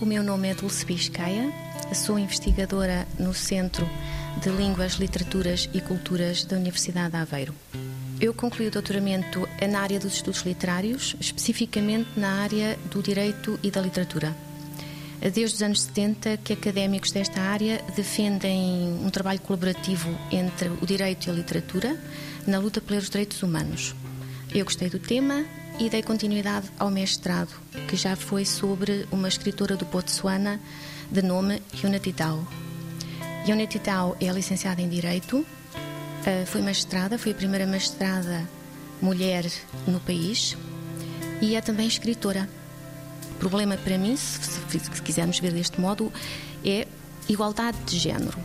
meu nome é Dulce Biscaia, sou investigadora no Centro de Línguas, Literaturas e Culturas da Universidade de Aveiro. Eu concluí o doutoramento na área dos estudos literários, especificamente na área do direito e da literatura. Desde os anos 70 que académicos desta área defendem um trabalho colaborativo entre o direito e a literatura na luta pelos direitos humanos. Eu gostei do tema e dei continuidade ao mestrado, que já foi sobre uma escritora do Botsuana de nome Unity Tao. Unity Tao é licenciada em Direito, eh, foi mestrada, foi a primeira mestrada mulher no país e é também escritora problema para mim, se, se quisermos ver deste modo, é igualdade de género.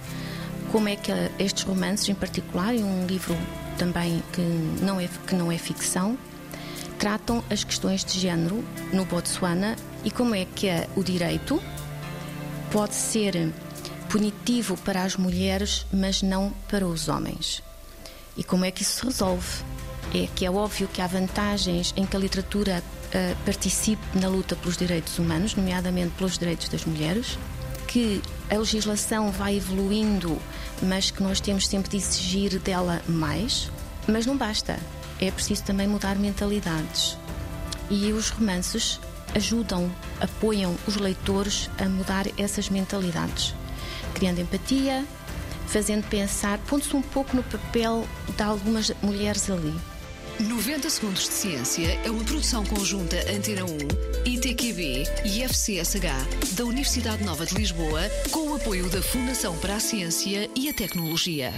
Como é que estes romances, em particular, e um livro também que não é, que não é ficção, tratam as questões de género no Botsuana e como é que o direito pode ser punitivo para as mulheres, mas não para os homens. E como é que isso se resolve? É que é óbvio que há vantagens em que a literatura uh, participe na luta pelos direitos humanos, nomeadamente pelos direitos das mulheres, que a legislação vai evoluindo, mas que nós temos sempre de exigir dela mais. Mas não basta, é preciso também mudar mentalidades. E os romances ajudam, apoiam os leitores a mudar essas mentalidades, criando empatia, fazendo pensar, pondo-se um pouco no papel de algumas mulheres ali. 90 Segundos de Ciência é uma produção conjunta Antena 1, ITQB e FCSH da Universidade Nova de Lisboa, com o apoio da Fundação para a Ciência e a Tecnologia.